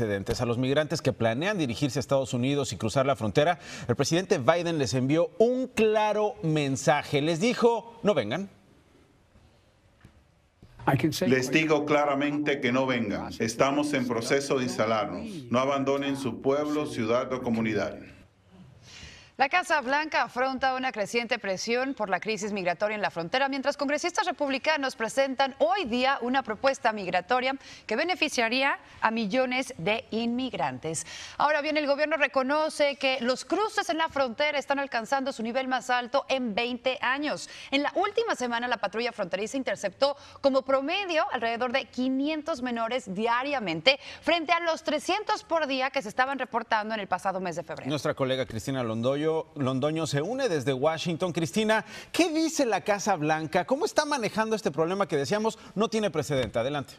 precedentes. A los migrantes que planean dirigirse a Estados Unidos y cruzar la frontera, el presidente Biden les envió un claro mensaje. Les dijo, no vengan. Les digo claramente que no vengan. Estamos en proceso de instalarnos. No abandonen su pueblo, ciudad o comunidad. La Casa Blanca afronta una creciente presión por la crisis migratoria en la frontera, mientras congresistas republicanos presentan hoy día una propuesta migratoria que beneficiaría a millones de inmigrantes. Ahora bien, el gobierno reconoce que los cruces en la frontera están alcanzando su nivel más alto en 20 años. En la última semana, la patrulla fronteriza interceptó como promedio alrededor de 500 menores diariamente, frente a los 300 por día que se estaban reportando en el pasado mes de febrero. Nuestra colega Cristina Londoyo Londoño se une desde Washington. Cristina, ¿qué dice la Casa Blanca? ¿Cómo está manejando este problema que decíamos no tiene precedente? Adelante.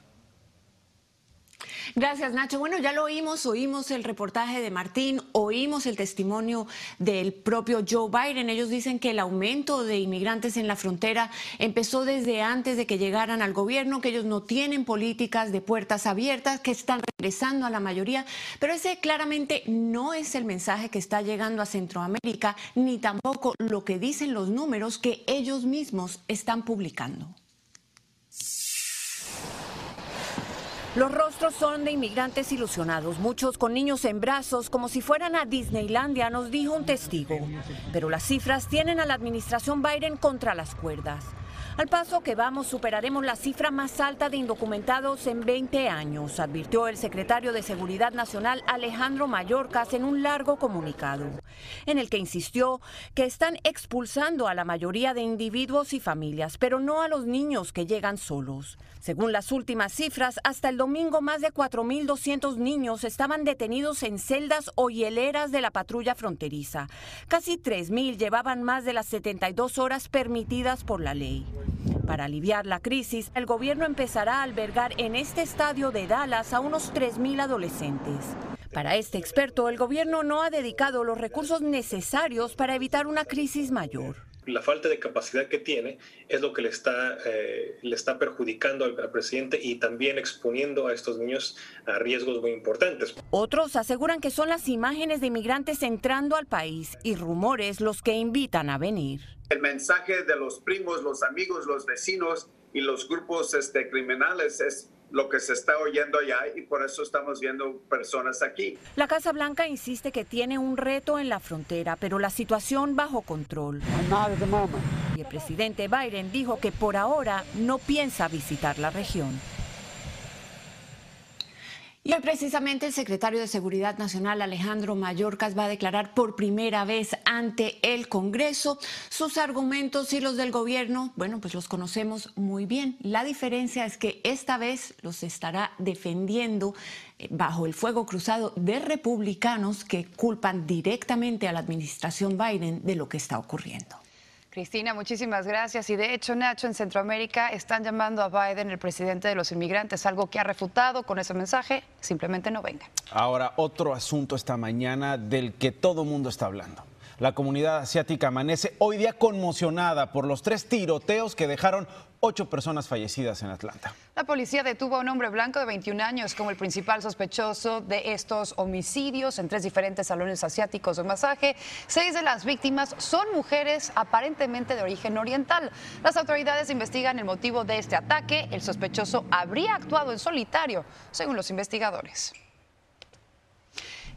Gracias, Nacho. Bueno, ya lo oímos, oímos el reportaje de Martín, oímos el testimonio del propio Joe Biden. Ellos dicen que el aumento de inmigrantes en la frontera empezó desde antes de que llegaran al gobierno, que ellos no tienen políticas de puertas abiertas, que están regresando a la mayoría, pero ese claramente no es el mensaje que está llegando a Centroamérica, ni tampoco lo que dicen los números que ellos mismos están publicando. Los rostros son de inmigrantes ilusionados, muchos con niños en brazos, como si fueran a Disneylandia, nos dijo un testigo. Pero las cifras tienen a la administración Biden contra las cuerdas. Al paso que vamos, superaremos la cifra más alta de indocumentados en 20 años, advirtió el secretario de Seguridad Nacional Alejandro Mayorkas en un largo comunicado, en el que insistió que están expulsando a la mayoría de individuos y familias, pero no a los niños que llegan solos. Según las últimas cifras, hasta el domingo más de 4.200 niños estaban detenidos en celdas o hieleras de la patrulla fronteriza. Casi 3.000 llevaban más de las 72 horas permitidas por la ley. Para aliviar la crisis, el gobierno empezará a albergar en este estadio de Dallas a unos 3.000 adolescentes. Para este experto, el gobierno no ha dedicado los recursos necesarios para evitar una crisis mayor la falta de capacidad que tiene es lo que le está, eh, le está perjudicando al, presidente y también exponiendo a estos niños a riesgos muy importantes. Otros aseguran que son las imágenes de inmigrantes entrando al país y rumores los que invitan a venir. El mensaje de los primos, los amigos, los vecinos y los grupos este, criminales es lo que se está oyendo allá y por eso estamos viendo personas aquí. La Casa Blanca insiste que tiene un reto en la frontera, pero la situación bajo control. Y el presidente Biden dijo que por ahora no piensa visitar la región. Y hoy precisamente el secretario de Seguridad Nacional Alejandro Mayorkas va a declarar por primera vez ante el Congreso sus argumentos y los del gobierno, bueno, pues los conocemos muy bien. La diferencia es que esta vez los estará defendiendo eh, bajo el fuego cruzado de republicanos que culpan directamente a la administración Biden de lo que está ocurriendo. Cristina, muchísimas gracias. Y de hecho, Nacho, en Centroamérica están llamando a Biden el presidente de los inmigrantes, algo que ha refutado con ese mensaje, simplemente no venga. Ahora, otro asunto esta mañana del que todo mundo está hablando. La comunidad asiática amanece hoy día conmocionada por los tres tiroteos que dejaron ocho personas fallecidas en Atlanta. La policía detuvo a un hombre blanco de 21 años como el principal sospechoso de estos homicidios en tres diferentes salones asiáticos de masaje. Seis de las víctimas son mujeres aparentemente de origen oriental. Las autoridades investigan el motivo de este ataque. El sospechoso habría actuado en solitario, según los investigadores.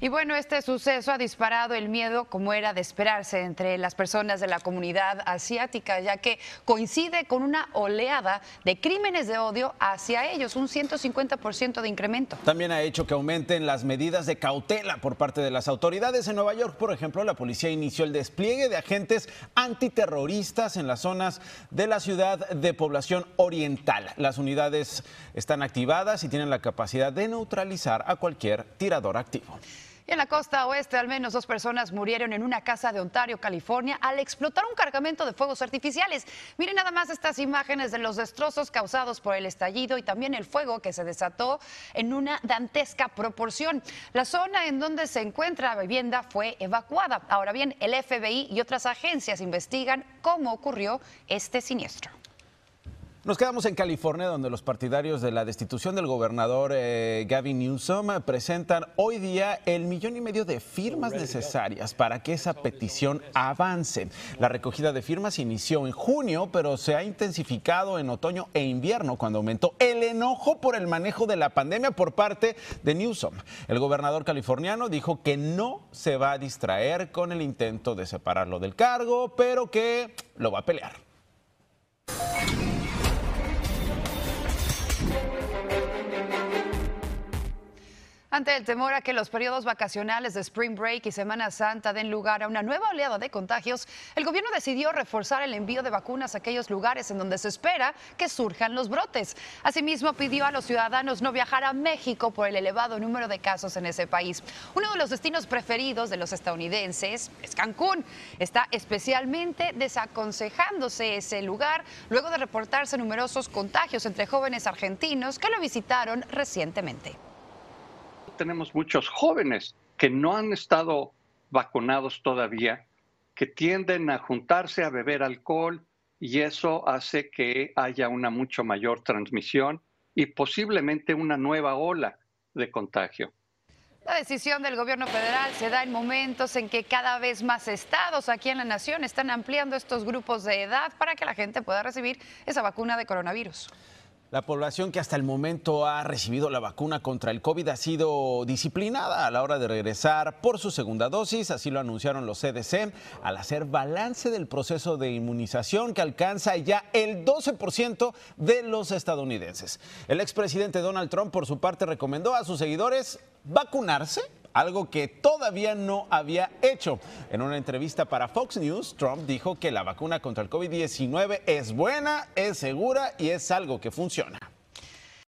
Y bueno, este suceso ha disparado el miedo, como era de esperarse, entre las personas de la comunidad asiática, ya que coincide con una oleada de crímenes de odio hacia ellos, un 150% de incremento. También ha hecho que aumenten las medidas de cautela por parte de las autoridades. En Nueva York, por ejemplo, la policía inició el despliegue de agentes antiterroristas en las zonas de la ciudad de población oriental. Las unidades están activadas y tienen la capacidad de neutralizar a cualquier tirador activo. Y en la costa oeste, al menos dos personas murieron en una casa de Ontario, California, al explotar un cargamento de fuegos artificiales. Miren nada más estas imágenes de los destrozos causados por el estallido y también el fuego que se desató en una dantesca proporción. La zona en donde se encuentra la vivienda fue evacuada. Ahora bien, el FBI y otras agencias investigan cómo ocurrió este siniestro. Nos quedamos en California, donde los partidarios de la destitución del gobernador eh, Gavin Newsom presentan hoy día el millón y medio de firmas necesarias para que esa petición avance. La recogida de firmas inició en junio, pero se ha intensificado en otoño e invierno, cuando aumentó el enojo por el manejo de la pandemia por parte de Newsom. El gobernador californiano dijo que no se va a distraer con el intento de separarlo del cargo, pero que lo va a pelear. Ante el temor a que los periodos vacacionales de Spring Break y Semana Santa den lugar a una nueva oleada de contagios, el gobierno decidió reforzar el envío de vacunas a aquellos lugares en donde se espera que surjan los brotes. Asimismo, pidió a los ciudadanos no viajar a México por el elevado número de casos en ese país. Uno de los destinos preferidos de los estadounidenses es Cancún. Está especialmente desaconsejándose ese lugar luego de reportarse numerosos contagios entre jóvenes argentinos que lo visitaron recientemente tenemos muchos jóvenes que no han estado vacunados todavía, que tienden a juntarse a beber alcohol y eso hace que haya una mucho mayor transmisión y posiblemente una nueva ola de contagio. La decisión del gobierno federal se da en momentos en que cada vez más estados aquí en la nación están ampliando estos grupos de edad para que la gente pueda recibir esa vacuna de coronavirus. La población que hasta el momento ha recibido la vacuna contra el COVID ha sido disciplinada a la hora de regresar por su segunda dosis, así lo anunciaron los CDC al hacer balance del proceso de inmunización que alcanza ya el 12% de los estadounidenses. El expresidente Donald Trump, por su parte, recomendó a sus seguidores vacunarse algo que todavía no había hecho. En una entrevista para Fox News, Trump dijo que la vacuna contra el COVID-19 es buena, es segura y es algo que funciona.